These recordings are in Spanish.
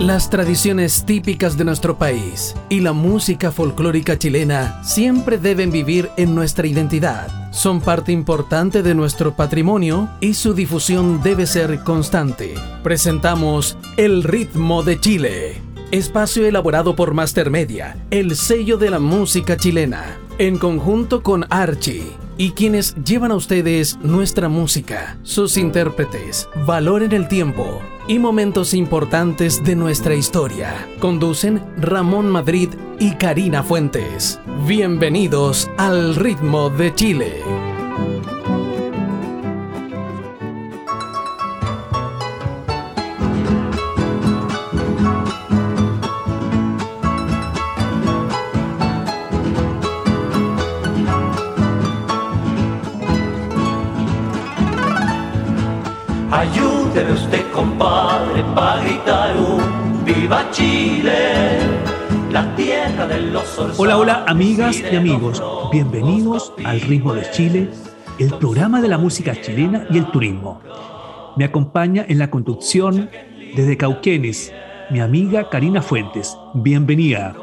Las tradiciones típicas de nuestro país y la música folclórica chilena siempre deben vivir en nuestra identidad. Son parte importante de nuestro patrimonio y su difusión debe ser constante. Presentamos El ritmo de Chile. Espacio elaborado por Master Media, el sello de la música chilena, en conjunto con Archie y quienes llevan a ustedes nuestra música, sus intérpretes, valor en el tiempo y momentos importantes de nuestra historia. Conducen Ramón Madrid y Karina Fuentes. Bienvenidos al ritmo de Chile. Viva Chile, la tierra de los Hola, hola, amigas y amigos. Bienvenidos al Ritmo de Chile, el programa de la música chilena y el turismo. Me acompaña en la conducción desde Cauquenes mi amiga Karina Fuentes. Bienvenida.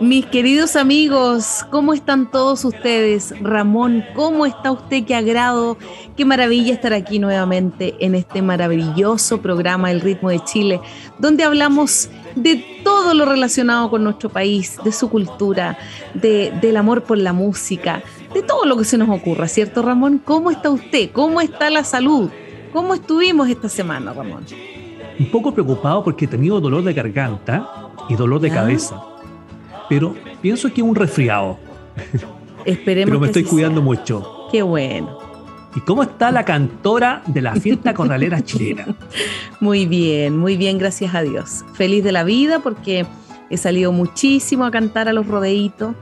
Mis queridos amigos, ¿cómo están todos ustedes? Ramón, ¿cómo está usted? Qué agrado, qué maravilla estar aquí nuevamente en este maravilloso programa El ritmo de Chile, donde hablamos de todo lo relacionado con nuestro país, de su cultura, de, del amor por la música, de todo lo que se nos ocurra, ¿cierto Ramón? ¿Cómo está usted? ¿Cómo está la salud? ¿Cómo estuvimos esta semana, Ramón? Un poco preocupado porque he tenido dolor de garganta y dolor de cabeza pero pienso que un resfriado. Esperemos. pero me estoy cuidando mucho. Qué bueno. ¿Y cómo está la cantora de la fiesta corralera chilena? Muy bien, muy bien, gracias a Dios. Feliz de la vida porque he salido muchísimo a cantar a los rodeitos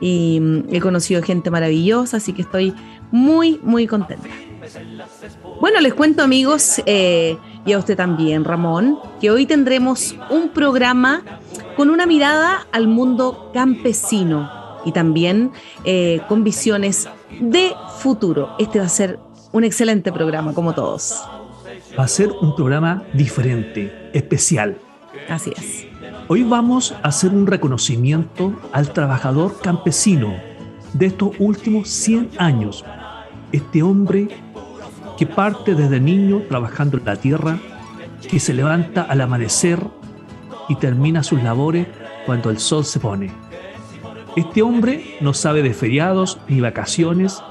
y mm, he conocido gente maravillosa, así que estoy muy, muy contenta. Bueno, les cuento amigos, eh, y a usted también, Ramón, que hoy tendremos un programa con una mirada al mundo campesino y también eh, con visiones de futuro. Este va a ser un excelente programa, como todos. Va a ser un programa diferente, especial. Así es. Hoy vamos a hacer un reconocimiento al trabajador campesino de estos últimos 100 años. Este hombre que parte desde niño trabajando en la tierra, que se levanta al amanecer y termina sus labores cuando el sol se pone. Este hombre no sabe de feriados ni vacaciones.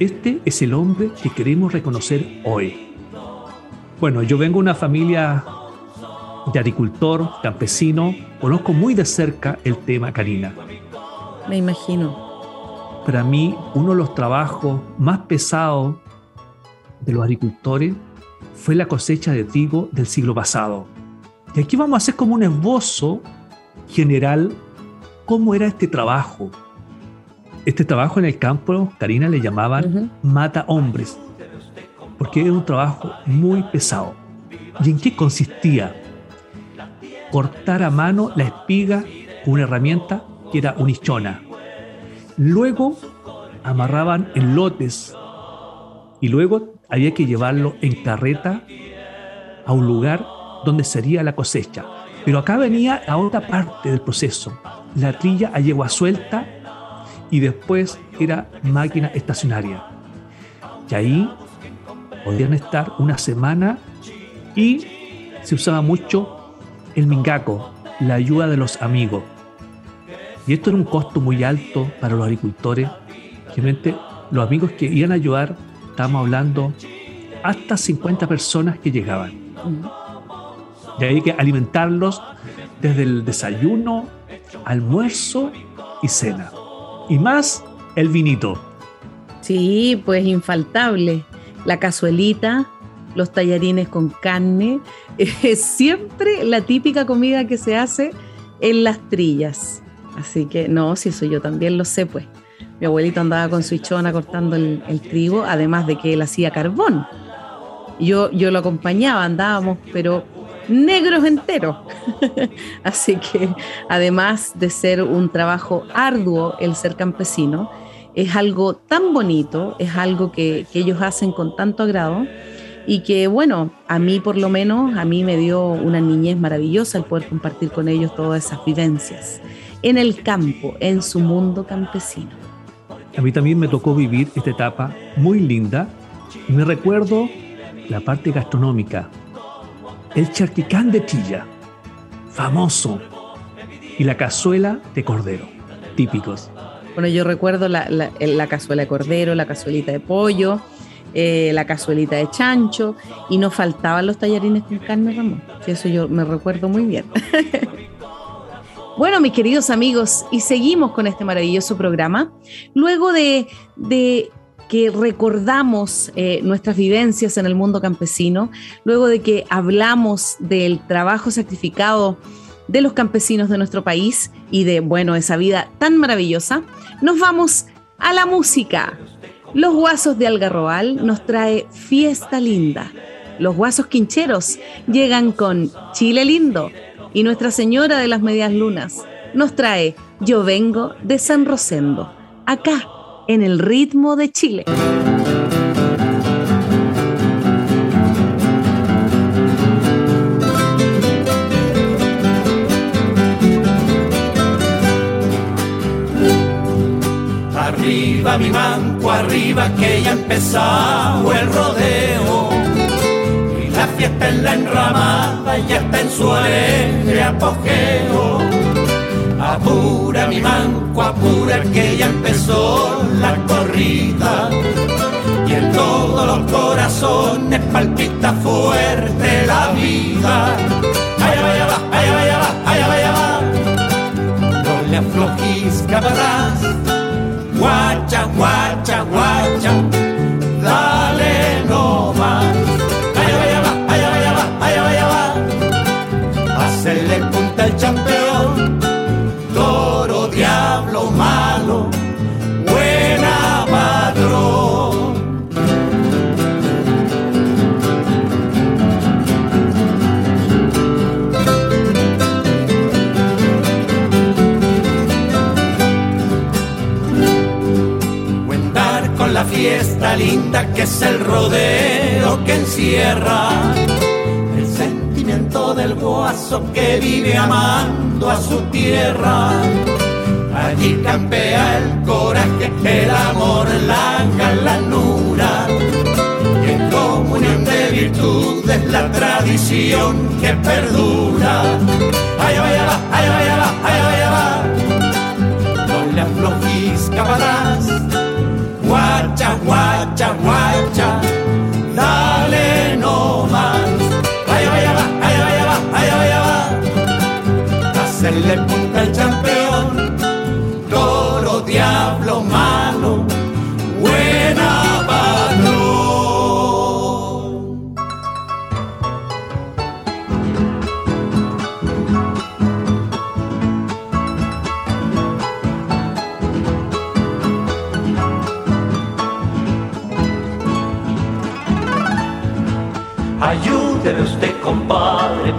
Este es el hombre que queremos reconocer hoy. Bueno, yo vengo de una familia de agricultor, campesino, conozco muy de cerca el tema Karina. Me imagino. Para mí, uno de los trabajos más pesados de los agricultores fue la cosecha de trigo del siglo pasado. Y aquí vamos a hacer como un esbozo general cómo era este trabajo. Este trabajo en el campo, Karina le llamaban mata hombres, porque era un trabajo muy pesado. ¿Y en qué consistía? Cortar a mano la espiga con una herramienta que era un hichona. Luego amarraban en lotes y luego había que llevarlo en carreta a un lugar donde sería la cosecha. Pero acá venía la otra parte del proceso, la trilla a yegua suelta y después era máquina estacionaria. Y ahí podían estar una semana y se usaba mucho el mingaco, la ayuda de los amigos. Y esto era un costo muy alto para los agricultores. Generalmente los amigos que iban a ayudar Estamos hablando hasta 50 personas que llegaban. Y hay que alimentarlos desde el desayuno, almuerzo y cena. Y más el vinito. Sí, pues infaltable. La cazuelita, los tallarines con carne, es siempre la típica comida que se hace en las trillas. Así que no, si eso yo también lo sé, pues. Mi abuelito andaba con su hichona cortando el, trigo, además de que él hacía carbón. Yo, yo lo acompañaba, andábamos, pero negros enteros. Así que además de ser un trabajo arduo el ser campesino, es algo tan bonito, es algo que, ellos hacen con tanto agrado, y que bueno, a mí por lo menos, a mí me dio una niñez maravillosa el poder compartir con ellos todas esas vivencias en el campo, en su mundo campesino. A mí también me tocó vivir esta etapa muy linda me recuerdo la parte gastronómica, el charquicán de chilla, famoso, y la cazuela de cordero, típicos. Bueno, yo recuerdo la, la, cazuela de cordero, la cazuelita de pollo, eh, la cazuelita de chancho, y no faltaban los tallarines con carne, Ramón. Eso yo me recuerdo muy bien. bueno, mis queridos amigos, y seguimos con este maravilloso programa. Luego de, de que recordamos eh, nuestras vivencias en el mundo campesino, luego de que hablamos del trabajo sacrificado de los campesinos de nuestro país y de, bueno, esa vida tan maravillosa, nos vamos a la música. Los Guasos de Algarrobal nos trae Fiesta Linda. Los Guasos Quincheros llegan con Chile Lindo y Nuestra Señora de las Medias Lunas nos trae Yo vengo de San Rosendo, acá en el ritmo de Chile. Arriba mi manco, arriba que ya empezado el rodeo. Y la fiesta en la enramada ya está en su alegre apogeo. Apura mi manco, apura que ya empezó la corrida. Y en todos los corazones palpita fuerte la vida. Allá vaya va, allá vaya va, allá vaya va. No le aflojís cabrás guacha, guacha, guacha, dale no más. Allá vaya va, allá vaya va, allá vaya va. Hacerle punta al campeón, fiesta linda que es el rodeo que encierra el sentimiento del guaso que vive amando a su tierra. Allí campea el coraje, el amor, la galanura y en comunión de virtudes la tradición que perdura. Allá vaya va, allá vaya guacha, guacha,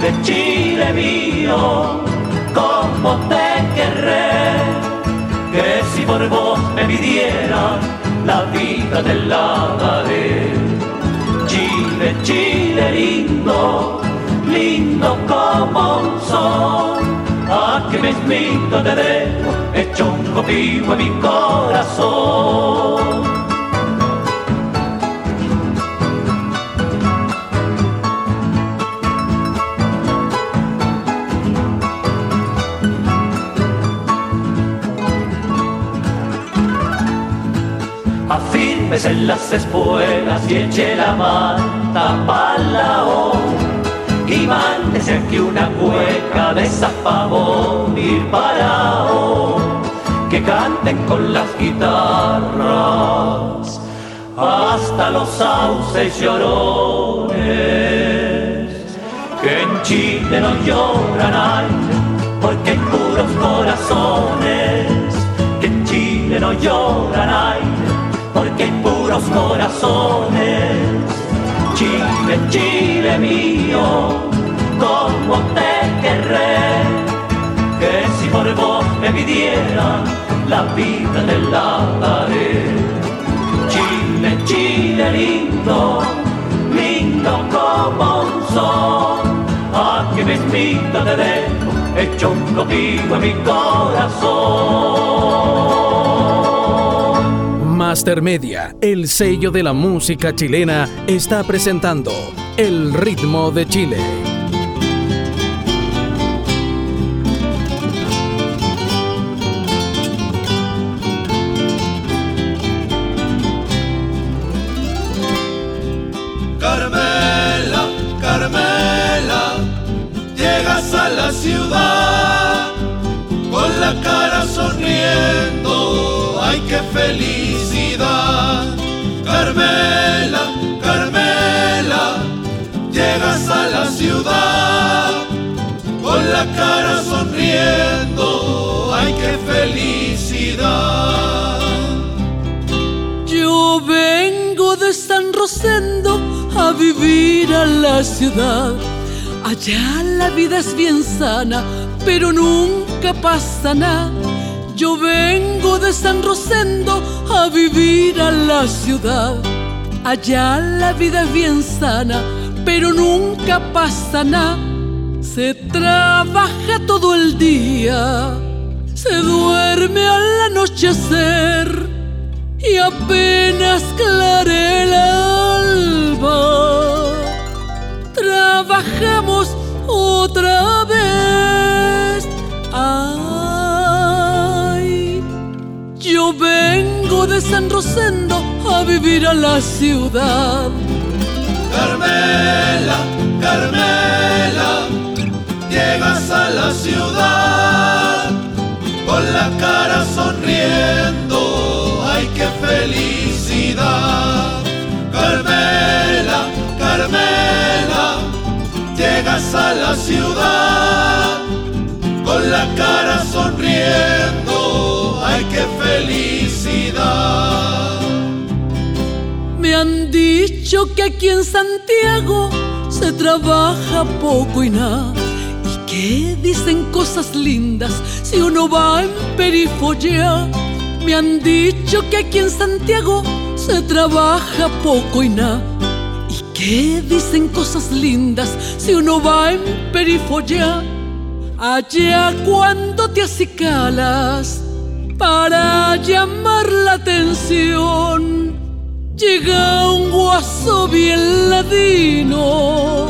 Chile, Chile mío, como te querré, que si por vos me pidieran la vida te la daré. Chile, Chile lindo, lindo como un sol, a que mismito te dejo hecho un copio en mi corazón. Afírmese en las espuelas y eche la manta palao y mándese aquí una cueca de zafabón ir parao que canten con las guitarras hasta los sauces llorones, que en Chile no lloran porque hay puros corazones, que en Chile no lloran aire, porque hay puros corazones. Chile, Chile mío, como te querré, que si por vos me pidiera la vida de la pared Chile lindo, lindo como un sol. Aquí mismito te dejo, hecho un contigo en mi corazón. Master Media, el sello de la música chilena, está presentando El ritmo de Chile. ciudad, ay qué felicidad. Carmela, Carmela, llegas a la ciudad, con la cara sonriendo, ay qué felicidad. Yo vengo de San Rosendo a vivir a la ciudad Allá la vida es bien sana, pero nunca pasa nada. Yo vengo de San Rosendo a vivir a la ciudad. Allá la vida es bien sana, pero nunca pasa nada. Se trabaja todo el día, se duerme al anochecer y apenas clare el alba trabajamos otra vez. Vengo de San Rosendo a vivir a la ciudad. Carmela, Carmela, llegas a la ciudad con la cara sonriendo. Ay, qué felicidad. Carmela, Carmela, llegas a la ciudad con la cara sonriendo, qué felicidad. Me han dicho que aquí en Santiago se trabaja poco y nada. Y que dicen cosas lindas si uno va en perifollea. Me han dicho que aquí en Santiago se trabaja poco y nada ¿Qué dicen cosas lindas si uno va en perifolla? Allá cuando te acicalas para llamar la atención, llega un guaso bien ladino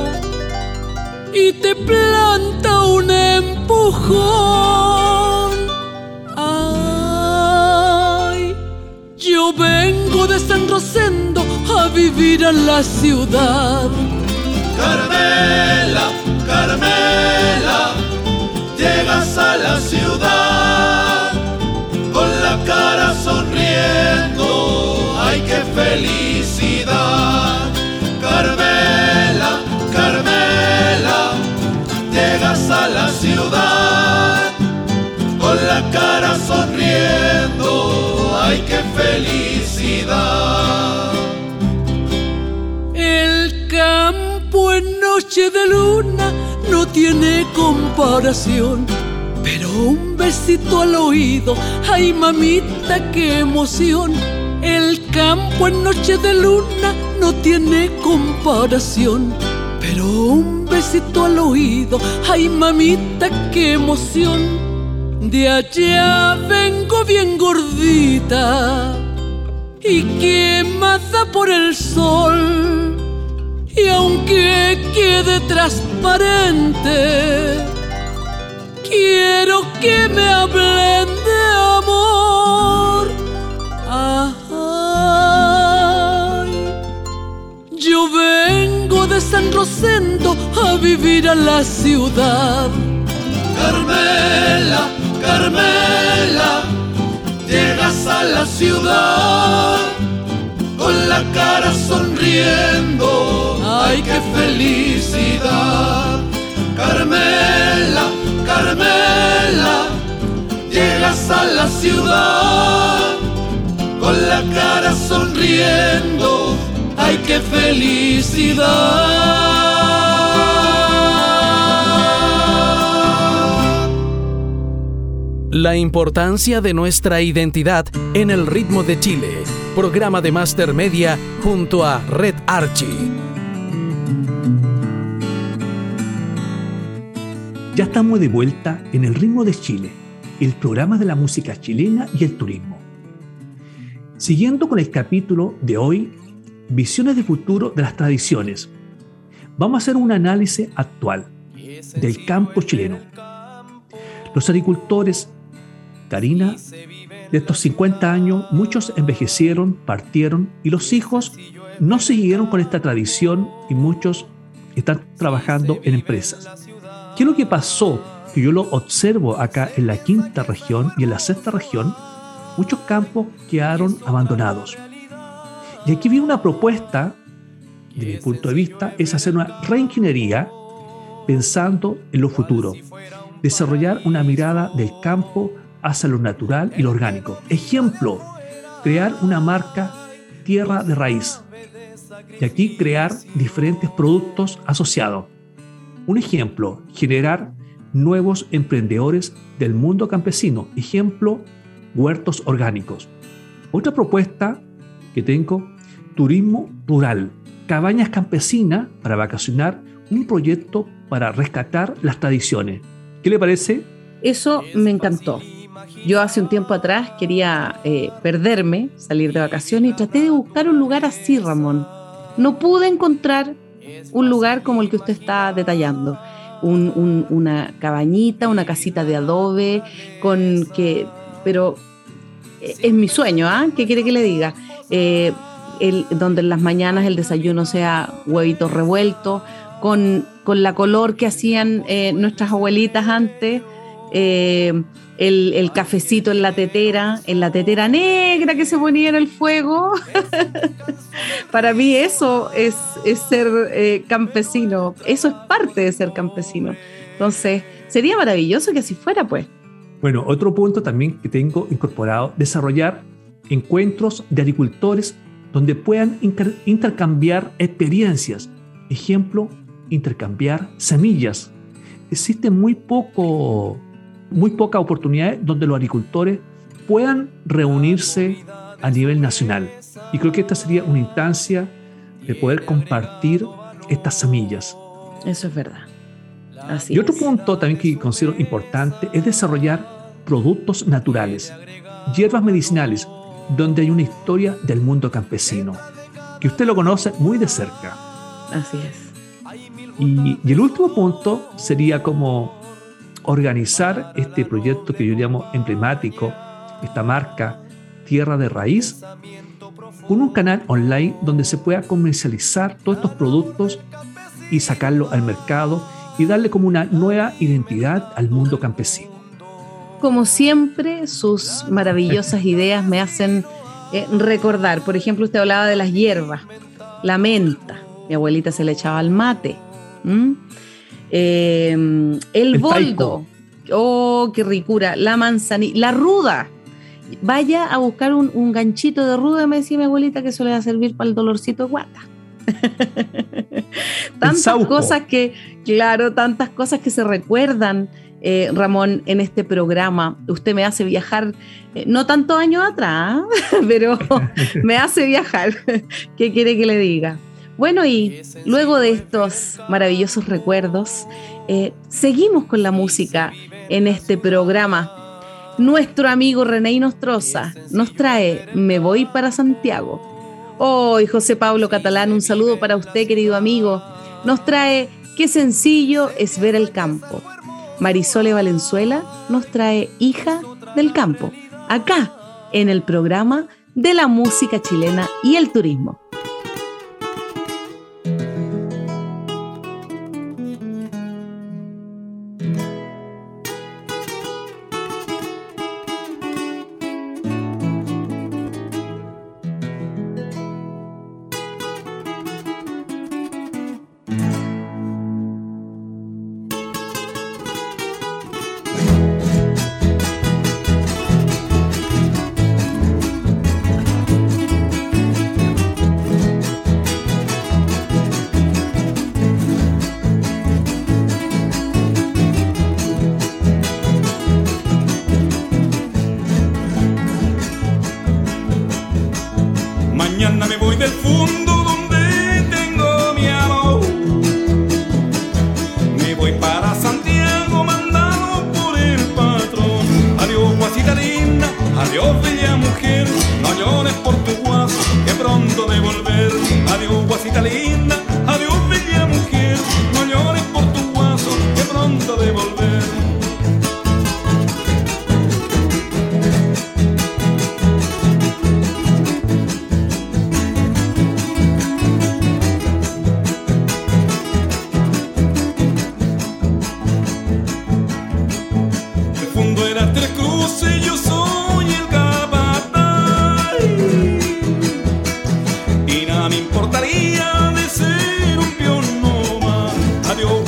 y te planta un empujón. Ay, yo vengo de San Rosendo a vivir a la ciudad. Carmela, Carmela, felicidad. Carmela, Carmela, llegas a la ciudad con la cara sonriendo, ay qué felicidad. campo en noche de luna no tiene comparación. Pero un besito al oído, ay mamita, qué emoción. El campo en noche de luna no tiene comparación. Pero un besito al oído, ay mamita, qué emoción. De allá vengo bien gordita y quemada por el sol y aunque quede transparente, quiero que me hablen de yo vengo de San Rosendo a vivir a la ciudad. Carmela, Carmela, llegas a la ciudad con la cara sonriendo. ¡Ay, qué felicidad! Carmela, Carmela, llegas a la ciudad con la cara sonriendo. ¡Ay, qué felicidad! La importancia de nuestra identidad en el ritmo de Chile. Programa de Master Media junto a Red Archie. Ya estamos de vuelta en el ritmo de Chile, el programa de la música chilena y el turismo. Siguiendo con el capítulo de hoy, Visiones de futuro de las tradiciones, vamos a hacer un análisis actual del campo chileno. Los agricultores, Karina, de estos 50 años, muchos envejecieron, partieron y los hijos no siguieron con esta tradición y muchos están trabajando en empresas. ¿Qué es lo que pasó? Que yo lo observo acá en la quinta región y en la sexta región, muchos campos quedaron abandonados. Y aquí viene una propuesta, de mi punto de vista, es hacer una reingeniería pensando en lo futuro, desarrollar una mirada del campo hacia lo natural y lo orgánico. Ejemplo, crear una marca tierra de raíz. Y aquí crear diferentes productos asociados. Un ejemplo, generar nuevos emprendedores del mundo campesino. Ejemplo, huertos orgánicos. Otra propuesta que tengo, turismo rural, cabañas campesinas para vacacionar, un proyecto para rescatar las tradiciones. ¿Qué le parece? Eso me encantó. Yo hace un tiempo atrás quería eh, perderme, salir de vacaciones y traté de buscar un lugar así, Ramón. No pude encontrar un lugar como el que usted está detallando. Un, un, una cabañita, una casita de adobe, con que, pero es mi sueño, ¿ah? ¿Qué quiere que le diga? Eh, donde en las mañanas el desayuno sea huevitos revueltos, con, con la color que hacían eh, nuestras abuelitas antes, eh, el, cafecito en la tetera, en la tetera negra que se ponía en el fuego. Para mí eso es, ser campesino, eso es parte de ser campesino. Entonces, sería maravilloso que así fuera, pues. Bueno, otro punto también que tengo incorporado, desarrollar encuentros de agricultores donde puedan inter intercambiar experiencias. Ejemplo, intercambiar semillas. Existe muy poco, muy poca oportunidad donde los agricultores puedan reunirse a nivel nacional. Y creo que esta sería una instancia de poder compartir estas semillas. Eso es verdad. Así y otro es. punto también que considero importante es desarrollar productos naturales, hierbas medicinales, donde hay una historia del mundo campesino, que usted lo conoce muy de cerca. Así es. Y, y el último punto sería como organizar este proyecto que yo llamo emblemático, esta marca Tierra de Raíz, con un canal online donde se pueda comercializar todos estos productos y sacarlo al mercado y darle como una nueva identidad al mundo campesino. Como siempre, sus maravillosas ideas me hacen eh, recordar. Por ejemplo, usted hablaba de las hierbas, la menta. Mi abuelita se le echaba al mate. ¿Mm? Eh, el, El boldo. Oh, qué ricura. La manzanilla. La ruda. Vaya a buscar un, un ganchito de ruda, me decía mi abuelita, que eso le va a servir para el dolorcito de guata. tantas cosas que, claro, tantas cosas que se recuerdan, eh, Ramón, en este programa. Usted me hace viajar, eh, no tantos años atrás, pero me hace viajar. ¿Qué quiere que le diga? Bueno, y luego de estos maravillosos recuerdos, eh, seguimos con la música en este programa. Nuestro amigo René Nostroza nos trae Me voy para Santiago. Hoy, José Pablo Catalán, un saludo para usted, querido amigo. Nos trae Qué sencillo es ver el campo. Marisole Valenzuela nos trae Hija del Campo, acá en el programa de la música chilena y el turismo.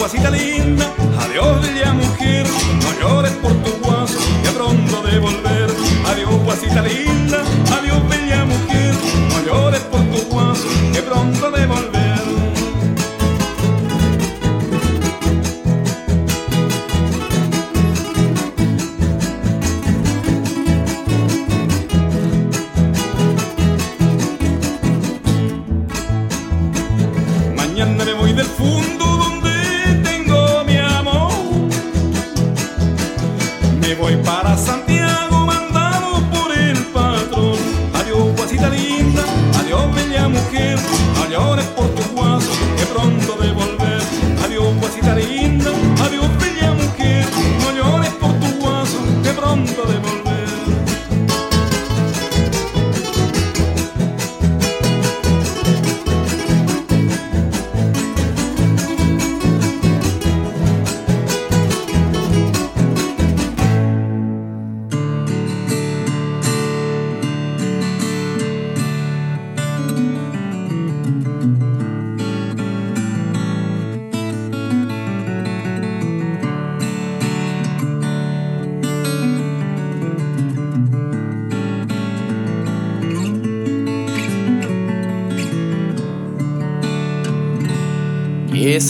guasita linda.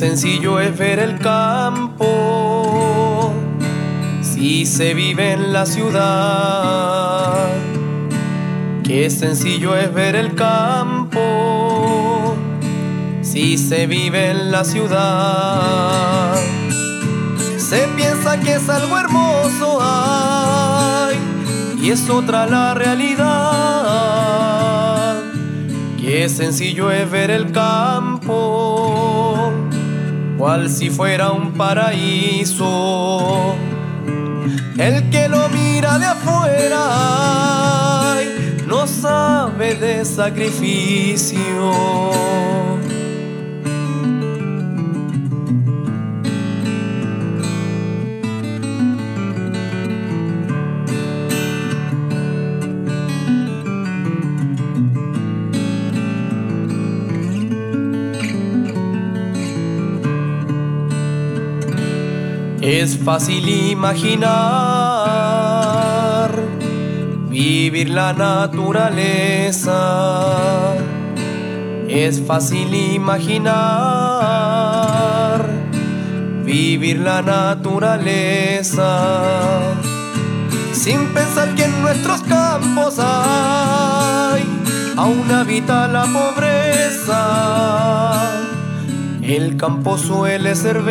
Sencillo es ver el campo si se vive en la ciudad. Qué sencillo es ver el campo si se vive en la ciudad. Se piensa que es algo hermoso, ay, y es otra la realidad. Qué sencillo es ver el campo cual si fuera un paraíso. El que lo mira de afuera no sabe de sacrificio. Es fácil imaginar vivir la naturaleza. Es fácil imaginar vivir la naturaleza. Sin pensar que en nuestros campos hay aún habita la pobreza. El campo suele ser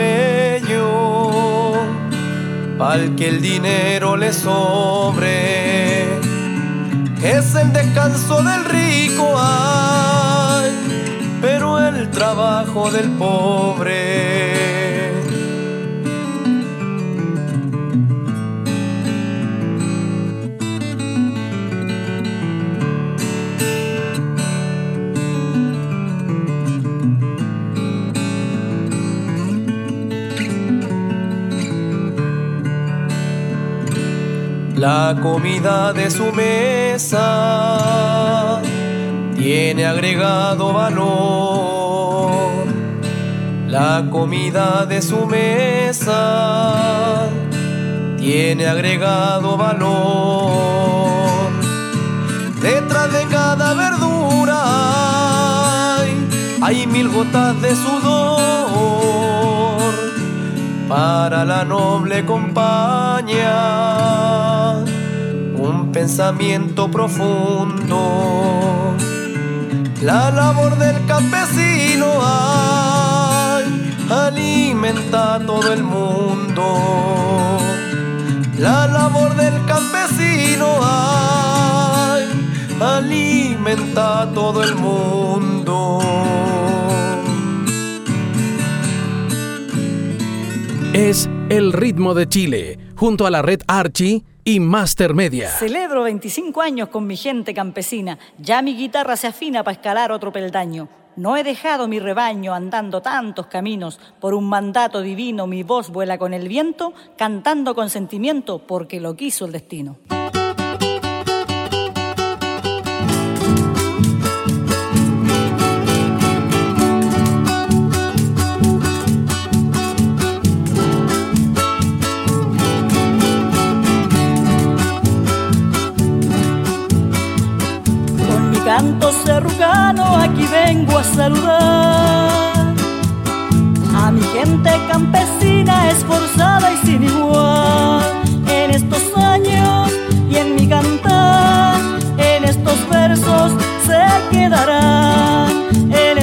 al que el dinero le sobre. Es el descanso del rico, ay, pero el trabajo del pobre. La comida de su mesa tiene agregado valor. La comida de su mesa tiene agregado valor. Detrás de cada verdura hay, mil gotas de sudor para la noble compañía, un pensamiento profundo. La labor del campesino ay, alimenta a todo el mundo. La labor del campesino ay, alimenta a todo el mundo. Es El Ritmo de Chile, junto a la red Archie y Master Media. Celebro 25 años con mi gente campesina. Ya mi guitarra se afina para escalar otro peldaño. No he dejado mi rebaño andando tantos caminos. Por un mandato divino mi voz vuela con el viento, cantando con sentimiento porque lo quiso el destino. Aquí vengo a saludar. A mi gente campesina esforzada y sin igual. En estos años y en mi cantar, en estos versos se quedarán. En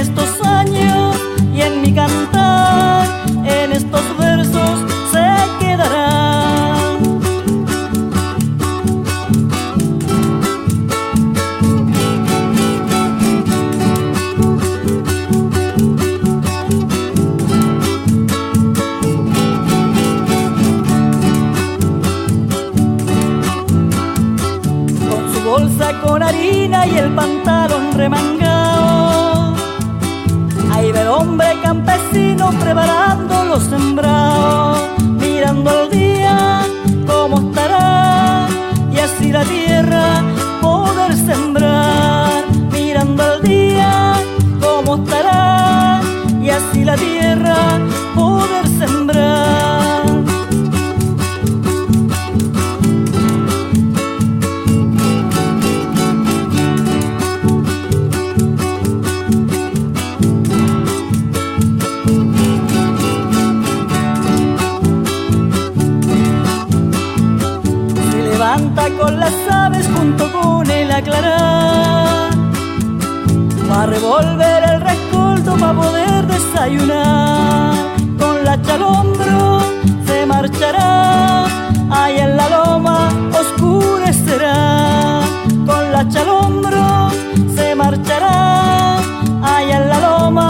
y el pantalón remangado. Ahí ve el hombre campesino preparando los sembrados, mirando el día cómo estará y así la tierra poder sembrar, mirando el día cómo estará y así la tierra junto con el aclarar. Va a revolver el rescoldo para poder desayunar. Con la chalombro se marchará. Ahí en la loma oscurecerá. Con la chalombro se marchará. Ahí en la loma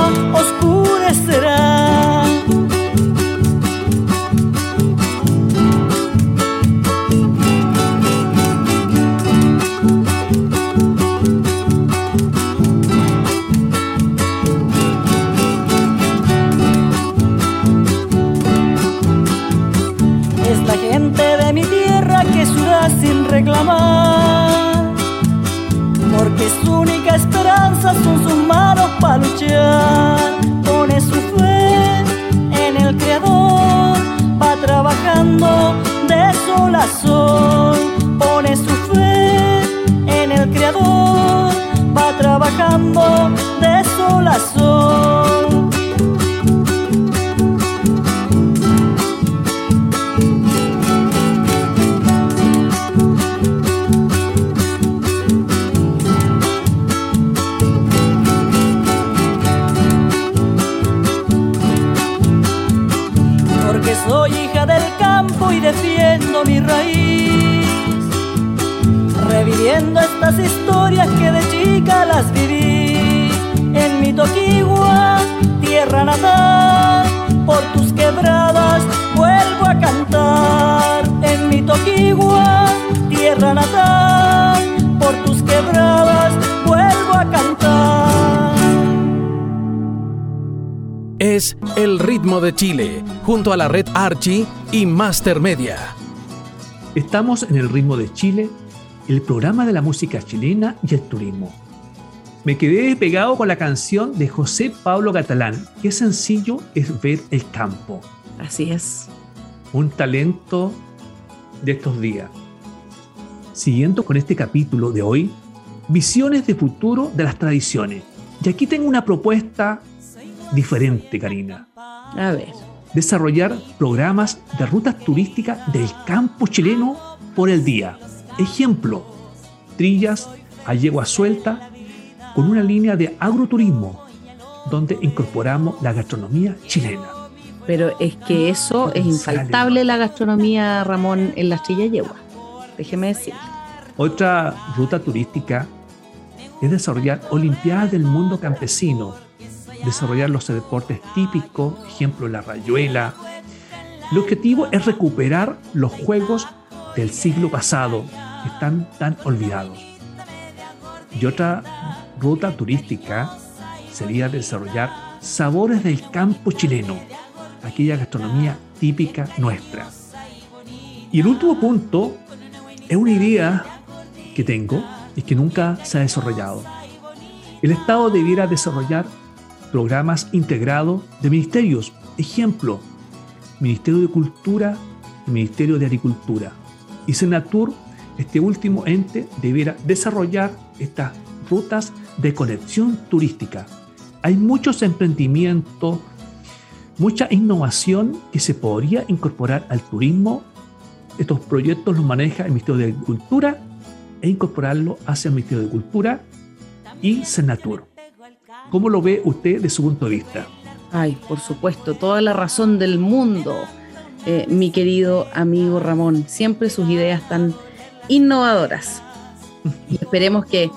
Porque su única esperanza son sus manos para luchar. Pone su fe en el Creador, va trabajando de sol a sol. Pone su fe en el Creador, va trabajando de sol a sol. De Chile, junto a la red Archie y Master Media. Estamos en el ritmo de Chile, el programa de la música chilena y el turismo. Me quedé pegado con la canción de José Pablo Catalán. Qué sencillo es ver el campo. Así es. Un talento de estos días. Siguiendo con este capítulo de hoy, visiones de futuro de las tradiciones. Y aquí tengo una propuesta diferente, Karina. A ver. Desarrollar programas de rutas turísticas del campo chileno por el día. Ejemplo, trillas a yegua suelta con una línea de agroturismo donde incorporamos la gastronomía chilena. Pero es que eso es infaltable la gastronomía, Ramón, en las trillas yegua. Déjeme decir. Otra ruta turística es desarrollar Olimpiadas del Mundo Campesino, desarrollar los deportes típicos, ejemplo la rayuela. El objetivo es recuperar los juegos del siglo pasado, que están tan olvidados. Y otra ruta turística sería desarrollar sabores del campo chileno, aquella gastronomía típica nuestra. Y el último punto es una idea que tengo y que nunca se ha desarrollado. El Estado debiera desarrollar programas integrados de ministerios. Ejemplo, Ministerio de Cultura y Ministerio de Agricultura. Y Senatur, este último ente, debiera desarrollar estas rutas de conexión turística. Hay muchos emprendimientos, mucha innovación que se podría incorporar al turismo. Estos proyectos los maneja el Ministerio de Agricultura e incorporarlo hacia el Ministerio de Cultura y Senatur. ¿Cómo lo ve usted de su punto de vista? Ay, por supuesto, toda la razón del mundo, eh, mi querido amigo Ramón. Siempre sus ideas tan innovadoras. Esperemos que,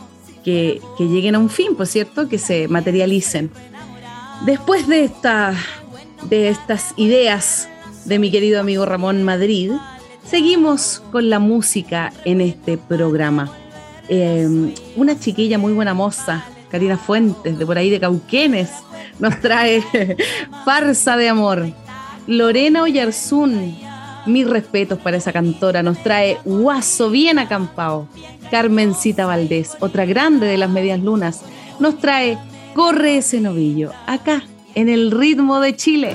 que, lleguen a un fin, por cierto, que se materialicen. Después de, esta, de estas ideas de mi querido amigo Ramón Madrid, seguimos con la música en este programa. Eh, una chiquilla muy buena moza, Karina Fuentes, de por ahí de Cauquenes, nos trae Farsa de Amor. Lorena Oyarzún, mis respetos para esa cantora, nos trae Guaso bien acampado. Carmencita Valdés, otra grande de las medias lunas, nos trae Corre ese novillo, acá, en el ritmo de Chile.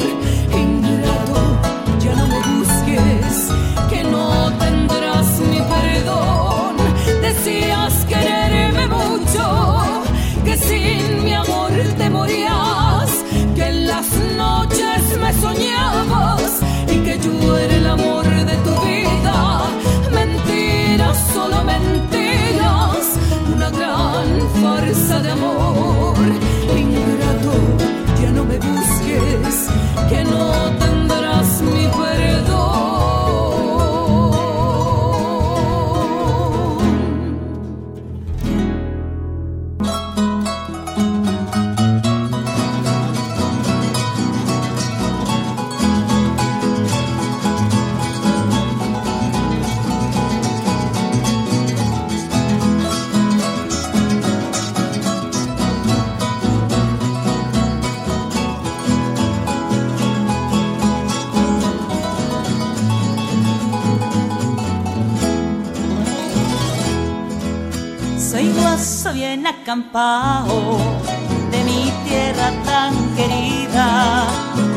amor. de mi tierra tan querida.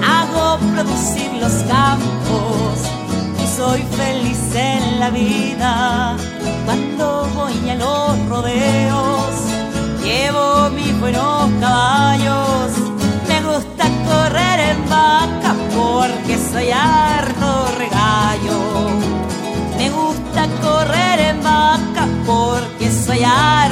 Hago producir los campos y soy feliz en la vida. Cuando voy a los rodeos, llevo mis buenos caballos. Me gusta correr en vaca porque soy harto regallo. Me gusta correr en vaca porque soy harto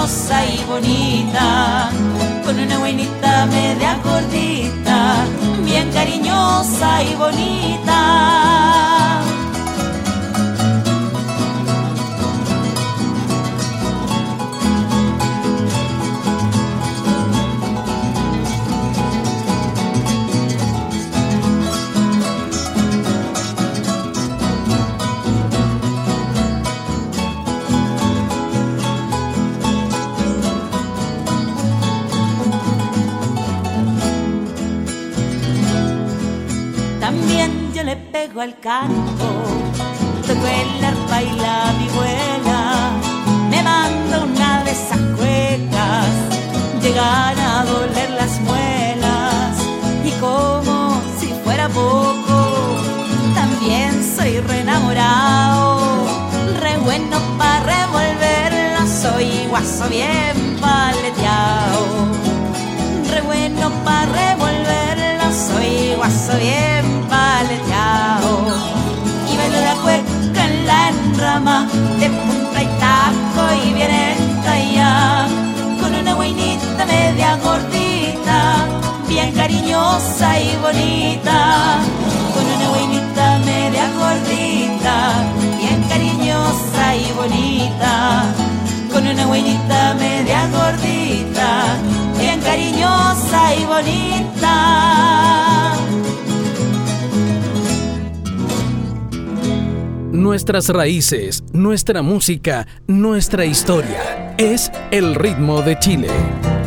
cariñosa y bonita, con una buenita media gordita, bien cariñosa y bonita. Al canto, toco el arpa y la vihuela, me mando una de esas cuecas, llegan a doler las muelas, y como si fuera poco, también soy re enamorado, re bueno para revolverla, soy guaso bien de punta y taco y bien ya con una guainita media gordita bien cariñosa y bonita con una guainita media gordita bien cariñosa y bonita nuestras raíces, nuestra música, nuestra historia. Es el ritmo de Chile.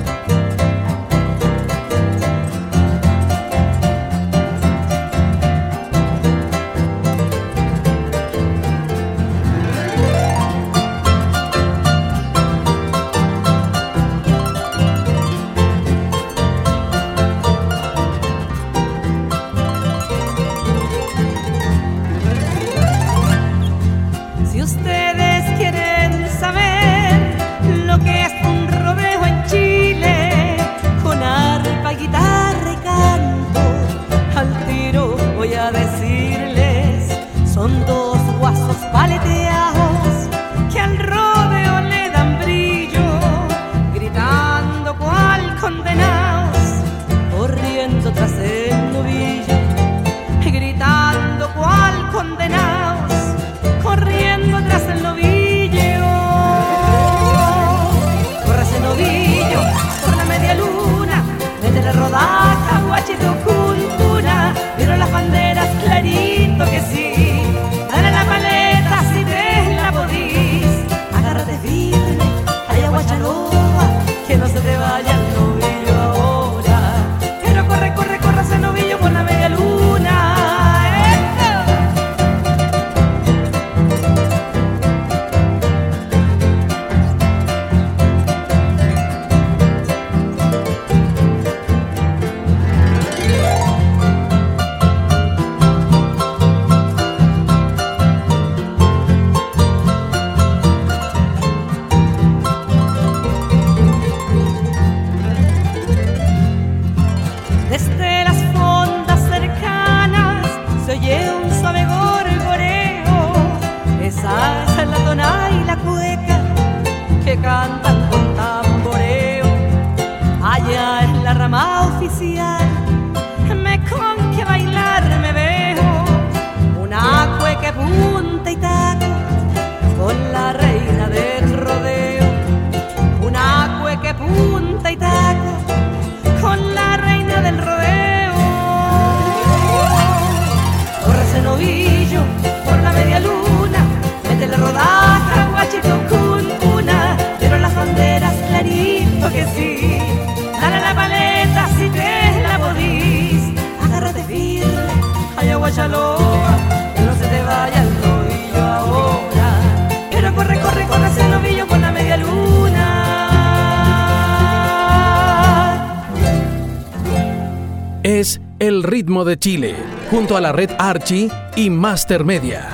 De Chile, junto a la red Archie y Master Media.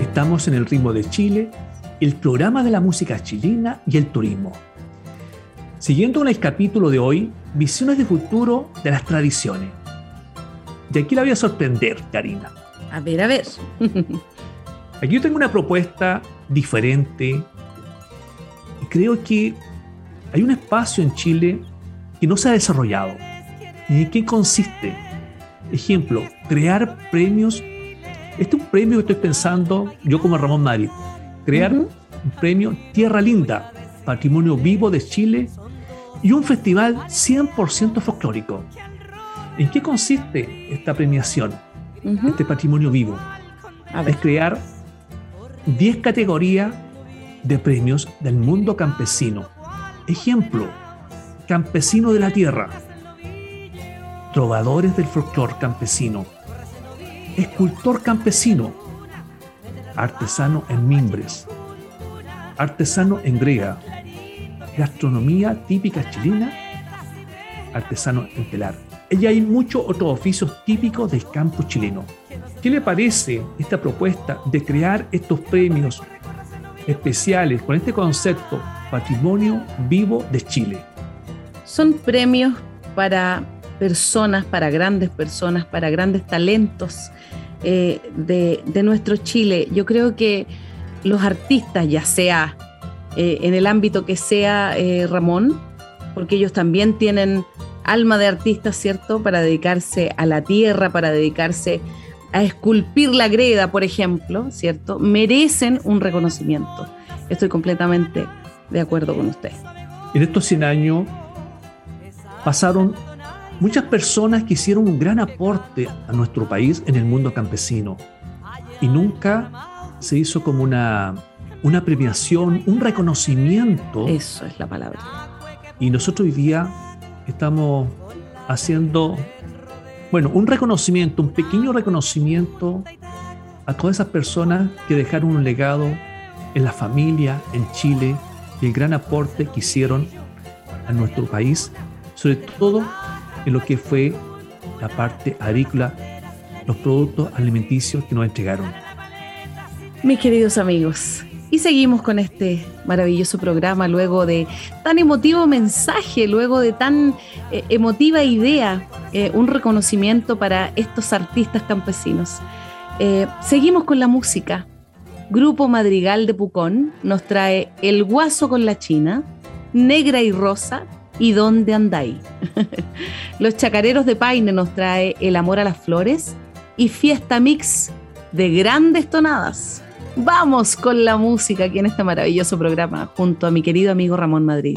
Estamos en El ritmo de Chile, el programa de la música chilena y el turismo. Siguiendo con el capítulo de hoy, visiones de futuro de las tradiciones. Y aquí la voy a sorprender, Karina. A ver, a ver. Aquí yo tengo una propuesta diferente. Y creo que hay un espacio en Chile que no se ha desarrollado. ¿Y en qué consiste? Ejemplo, crear premios. Este es un premio que estoy pensando yo como Ramón Madrid. Crear un premio Tierra Linda, Patrimonio Vivo de Chile y un festival 100% folclórico. ¿En qué consiste esta premiación, este patrimonio vivo? Es crear 10 categorías de premios del mundo campesino. Ejemplo, campesino de la tierra, trovadores del folclor campesino, escultor campesino, artesano en mimbres, artesano en grega, gastronomía típica chilena, artesano en telar. Y hay muchos otros oficios típicos del campo chileno. ¿Qué le parece esta propuesta de crear estos premios especiales con este concepto Patrimonio Vivo de Chile? Son premios para personas, para grandes personas, para grandes talentos eh, de, de, nuestro Chile. Yo creo que los artistas, ya sea eh, en el ámbito que sea eh, Ramón, porque ellos también tienen alma de artistas, ¿cierto? Para dedicarse a la tierra, para dedicarse a esculpir la greda, por ejemplo, ¿cierto? Merecen un reconocimiento. Estoy completamente de acuerdo con usted. En estos 100 años pasaron muchas personas que hicieron un gran aporte a nuestro país en el mundo campesino y nunca se hizo como una, una premiación, un reconocimiento. Eso es la palabra. Y nosotros hoy día estamos haciendo, bueno, un reconocimiento, un pequeño reconocimiento a todas esas personas que dejaron un legado en la familia, en Chile, y el gran aporte que hicieron a nuestro país, sobre todo en lo que fue la parte agrícola, los productos alimenticios que nos entregaron. Mis queridos amigos, y seguimos con este maravilloso programa luego de tan emotivo mensaje, luego de tan eh, emotiva idea, eh, un reconocimiento para estos artistas campesinos. Eh, seguimos con la música. Grupo Madrigal de Pucón nos trae El Guaso con la China, Negra y Rosa y Dónde Andáis. Los Chacareros de Paine nos trae El Amor a las Flores y Fiesta Mix de grandes tonadas. Vamos con la música aquí en este maravilloso programa junto a mi querido amigo Ramón Madrid.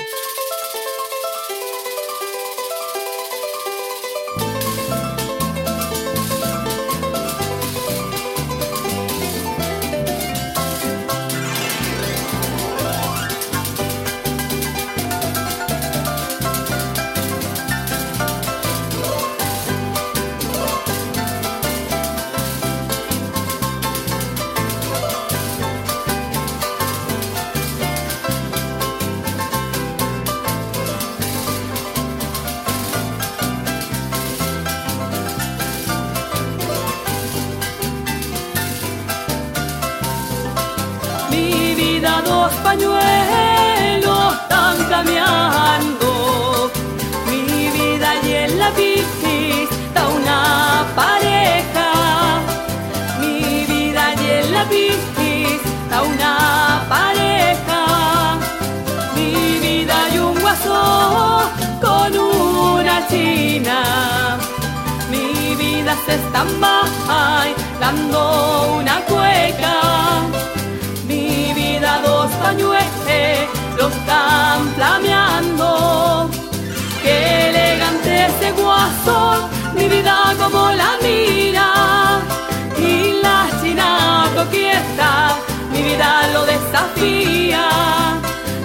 Lo desafía.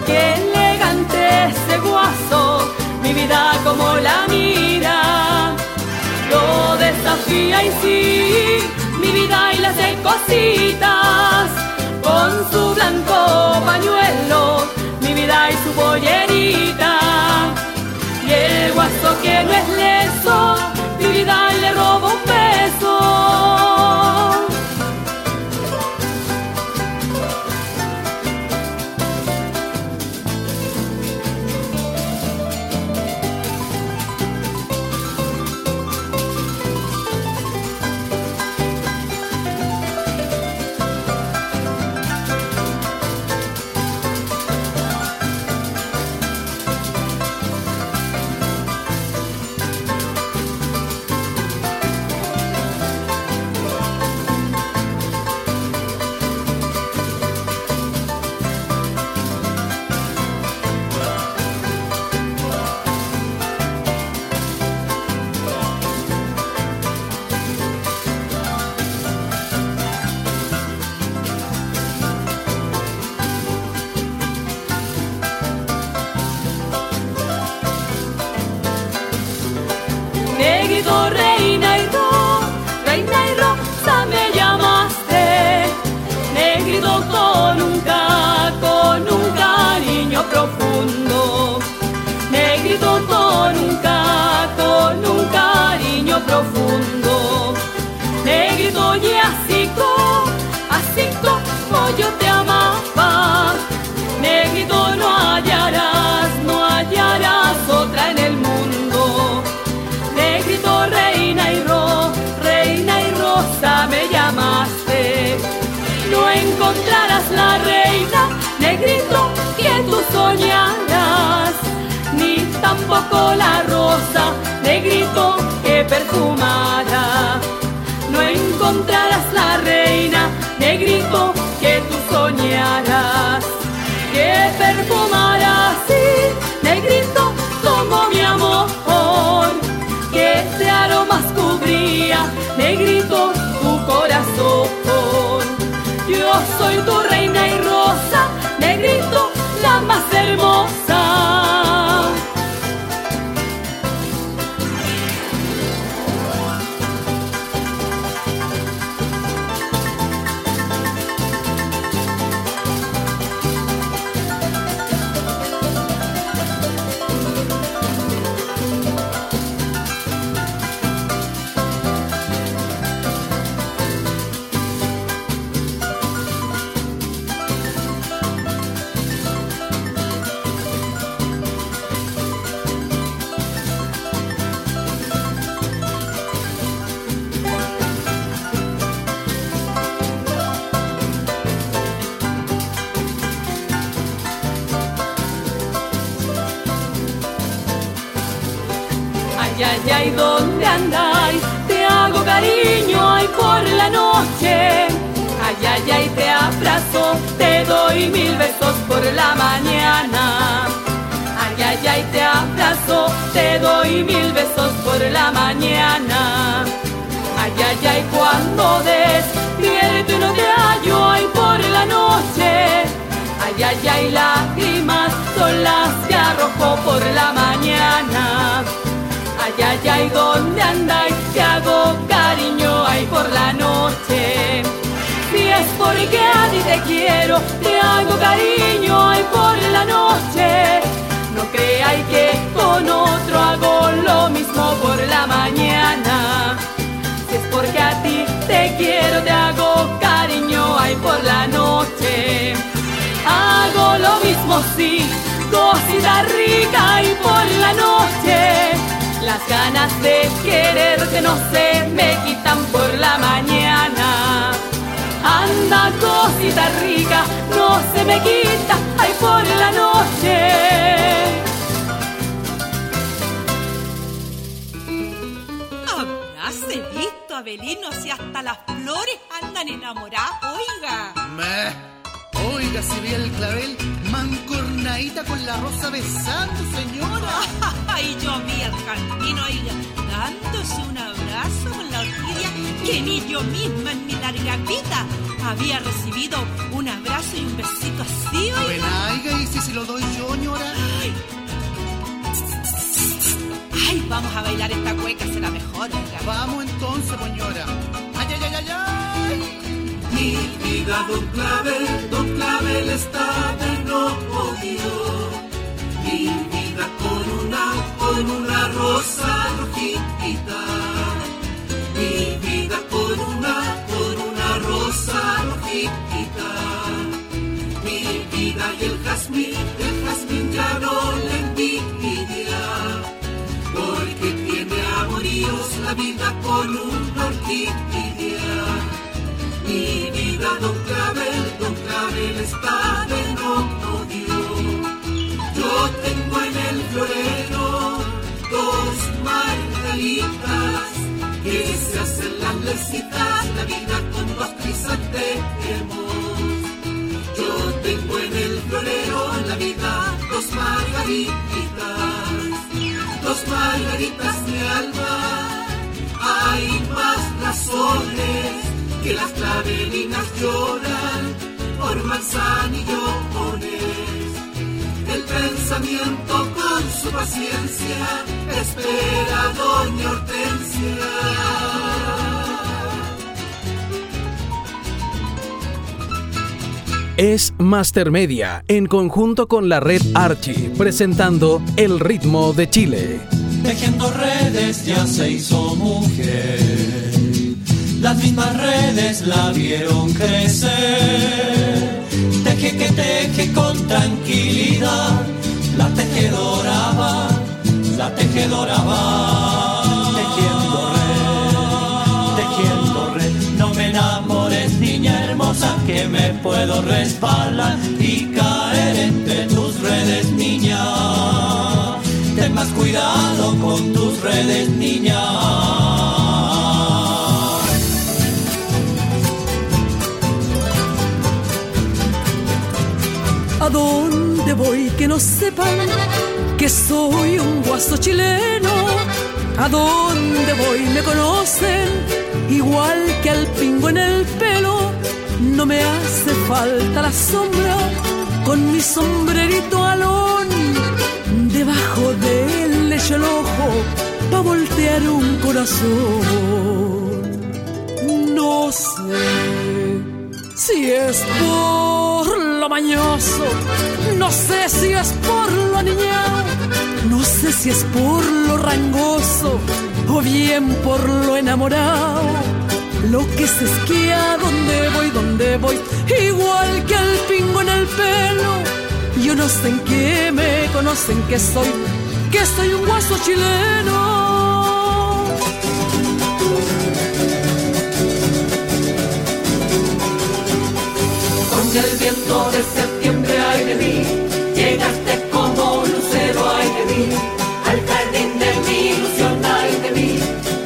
Qué elegante ese guaso, mi vida como la mira. Lo desafía y sí, mi vida y las cositas con su blanco pañuelo, mi vida y su pollerita, me llamaste. No encontrarás la reina, negrito, que tú soñarás, ni tampoco la rosa, negrito, que perfumara. No encontrarás la reina, negrito, que tú soñarás, que perfumará así, negrito, como mi amor, que de aromas cubría, negrito, corazón. Yo soy tu ¿dónde andáis? Te hago cariño, ay, por la noche. Ay, ay, ay, te abrazo, te doy mil besos por la mañana. Ay, ay, ay, te abrazo, te doy mil besos por la mañana. Ay, ay, ay, cuando despierto no te hallo, ay, por la noche. Ay, ay, ay, lágrimas son las que arrojo por la mañana. Ay, ay, ay, ¿dónde andáis? Te hago cariño, ay, por la noche. Si es porque a ti te quiero, te hago cariño, ay, por la noche. No creáis que con otro hago lo mismo por la mañana. Si es porque a ti te quiero, te hago cariño, ay, por la noche. Hago lo mismo, sí, cosita rica, y por la noche. Las ganas de quererte no se me quitan por la mañana. Anda cosita rica, no se me quita, ay por la noche. Habráse visto, Abelino, si hasta las flores andan enamoradas, oiga. Meh. Oiga, si ve el clavel, mancornadita con la rosa besando, señora. Ay, yo vi al jardín, oiga, dándose un abrazo con la orquídea que ni yo misma en mi larga vida había recibido un abrazo y un besito así, oiga. Venaiga, ¿y si se lo doy yo, señora? Ay. Ay, vamos a bailar esta cueca, será mejor, oiga. Vamos entonces, señora. Ay, ay, ay, ay, vida, don Clavel, don Clavel está de no odio. Mi vida con una, con una rosa rojita. Mi vida con una, con una rosa rojita. Mi vida y el jazmín, el jazmín ya no le envidia. Porque tiene amoríos la vida con una orquídea. Mi vida, don Clavel, don Clavel está de no odio. Yo tengo en el florero dos margaritas que se hacen las lecitas, la vida con dos crisantemos. Yo tengo en el florero la vida dos margaritas, dos margaritas de alma. Hay más razones que las clavelinas lloran por manzanillones. El pensamiento con su paciencia espera a Doña Hortensia. Es Mastermedia, en conjunto con la red Archie, presentando El ritmo de Chile. Tejiendo redes ya se hizo mujer las mismas redes la vieron crecer. Teje que teje con tranquilidad. La tejedora va, la tejedora va. Tejiendo red, tejiendo red. No me enamores, niña hermosa, que me puedo resbalar y caer entre tus redes, niña. Ten más cuidado con tus redes, niña. ¿A dónde voy que no sepan que soy un guaso chileno? ¿A dónde voy me conocen igual que al pingo en el pelo? No me hace falta la sombra con mi sombrerito alón debajo del lecho el ojo pa' voltear un corazón. No sé si es por lo mañoso, no sé si es por lo niñado, no sé si es por lo rangoso o bien por lo enamorado. Lo que se esquía, donde voy, donde voy, igual que el pingo en el pelo. Yo no sé en qué me conocen que soy, que soy un guaso chileno. El viento de septiembre ay de mí, llegaste como lucero ay de mí, al jardín de mi ilusión ay de mí,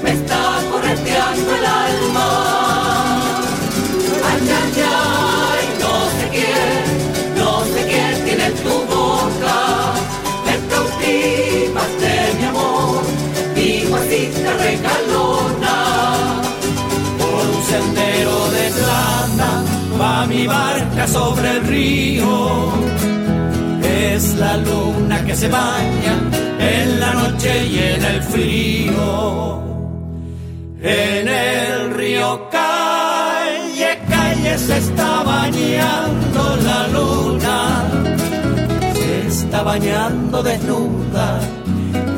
me está correteando el alma. Ay, ay, ay, no sé quién, no sé quién tiene tu boca, me cautivaste mi amor, mi guasita regalona sobre el río. Es la luna que se baña en la noche y en el frío. En el río calle, calle se está bañando la luna. Se está bañando desnuda,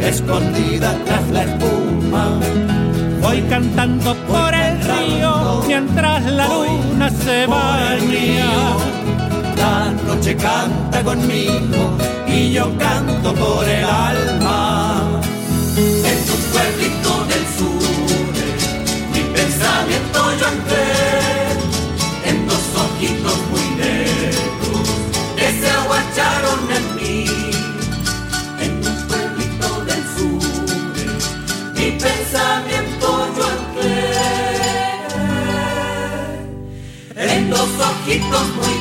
escondida tras la espuma. Voy cantando por el río mientras la luna se baña. La noche canta conmigo y yo canto por el alma. En tu pueblito del sur, mi pensamiento yo entré en dos ojitos muy negros que se aguacharon en mí. En tu pueblito del sur, mi pensamiento ojitos muy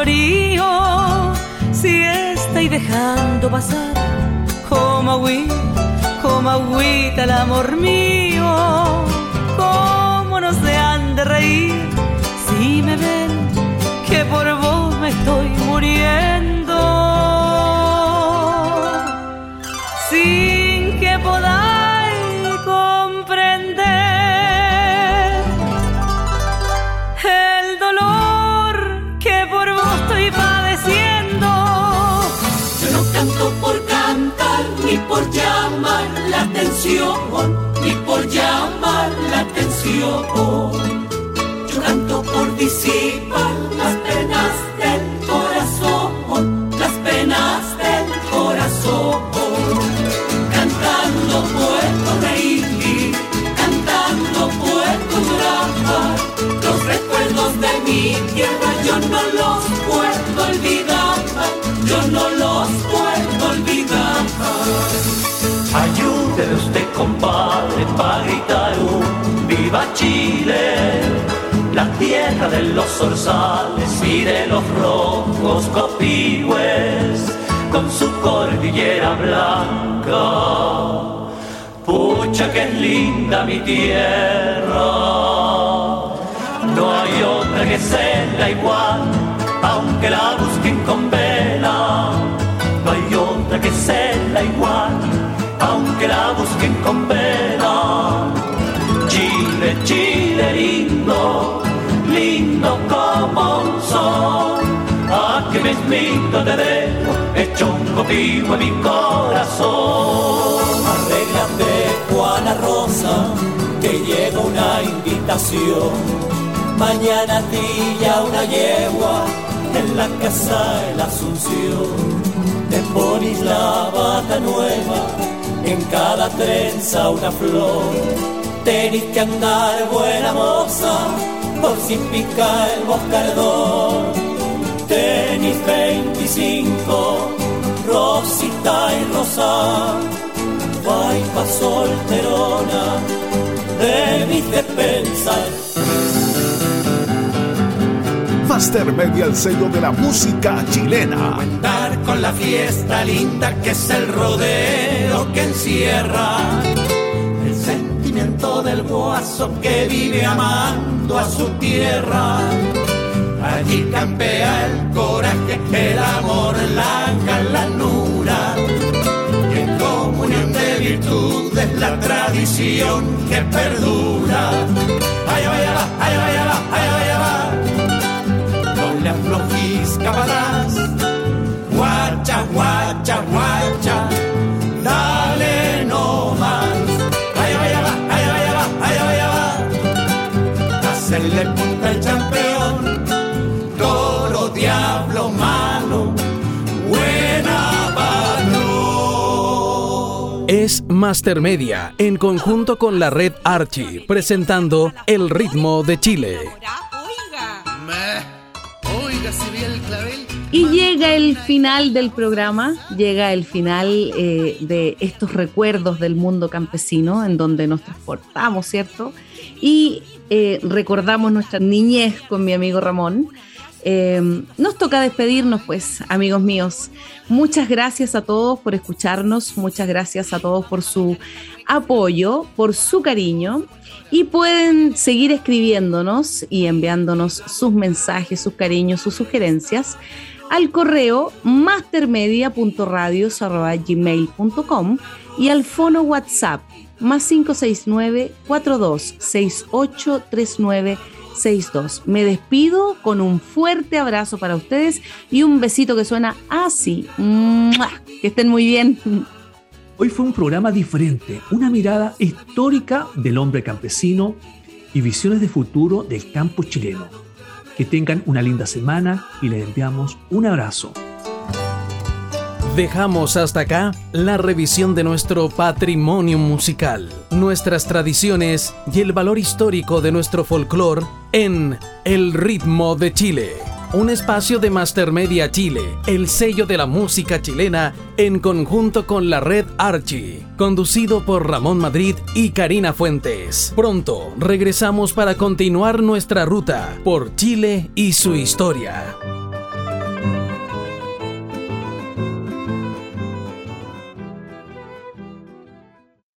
florío. Si está y dejando pasar, como agüita, como agüita el amor mío. ¿Cómo no se han de reír llamar la atención, ni por llamar la atención. Yo canto por disipar las penas del corazón, las penas del corazón. Cantando puedo reír, cantando puedo llorar. Los recuerdos de mi tierra yo no los puedo olvidar, yo no los puedo olvidar de usted, compadre, para gritar un viva Chile, la tierra de los zorzales y de los rojos copihues, con su cordillera blanca. Pucha que es linda mi tierra, no hay otra que sea igual, aunque la busquen con vela, no hay otra que sea igual aunque la busquen con vela. Chile, Chile lindo, lindo como un sol. Aquí mismito te dejo, hecho un copio en mi corazón. Arréglate, Juana Rosa, que llega una invitación. Mañana ya una yegua en la casa de la Asunción. Te pones la bata nueva, en cada trenza una flor Tenés que andar buena moza, por si pica el boscardón. Tenis 25, Rosita y Rosa, pa' solterona, debiste pensar. Master Media, el sello de la música chilena. Andar con la fiesta linda que es el rodeo que encierra del guaso que vive amando a su tierra. Allí campea el coraje, el amor, la galanura. Y en comunión de virtudes la tradición que perdura. Allá vaya va, allá vaya va, atrás, guacha, guacha, guacha. Dale no le punta el campeón, toro, diablo, malo, buena mano. Es Master Media en conjunto con la red Archie presentando El ritmo de Chile. Y llega el final del programa, llega el final eh, de estos recuerdos del mundo campesino en donde nos transportamos, ¿cierto? Y eh, recordamos nuestra niñez con mi amigo Ramón. Eh, nos toca despedirnos, pues, amigos míos. Muchas gracias a todos por escucharnos, muchas gracias a todos por su apoyo, por su cariño. Y pueden seguir escribiéndonos y enviándonos sus mensajes, sus cariños, sus sugerencias al correo mastermedia.radios.gmail.com y al fono WhatsApp más 569 4268 3962. Me despido con un fuerte abrazo para ustedes y un besito que suena así. Que estén muy bien. Hoy fue un programa diferente, una mirada histórica del hombre campesino y visiones de futuro del campo chileno. Que tengan una linda semana y les enviamos un abrazo. Dejamos hasta acá la revisión de nuestro patrimonio musical, nuestras tradiciones y el valor histórico de nuestro folclore en El ritmo de Chile. Un espacio de Master Media Chile, el sello de la música chilena en conjunto con la red Archie, conducido por Ramón Madrid y Karina Fuentes. Pronto regresamos para continuar nuestra ruta por Chile y su historia.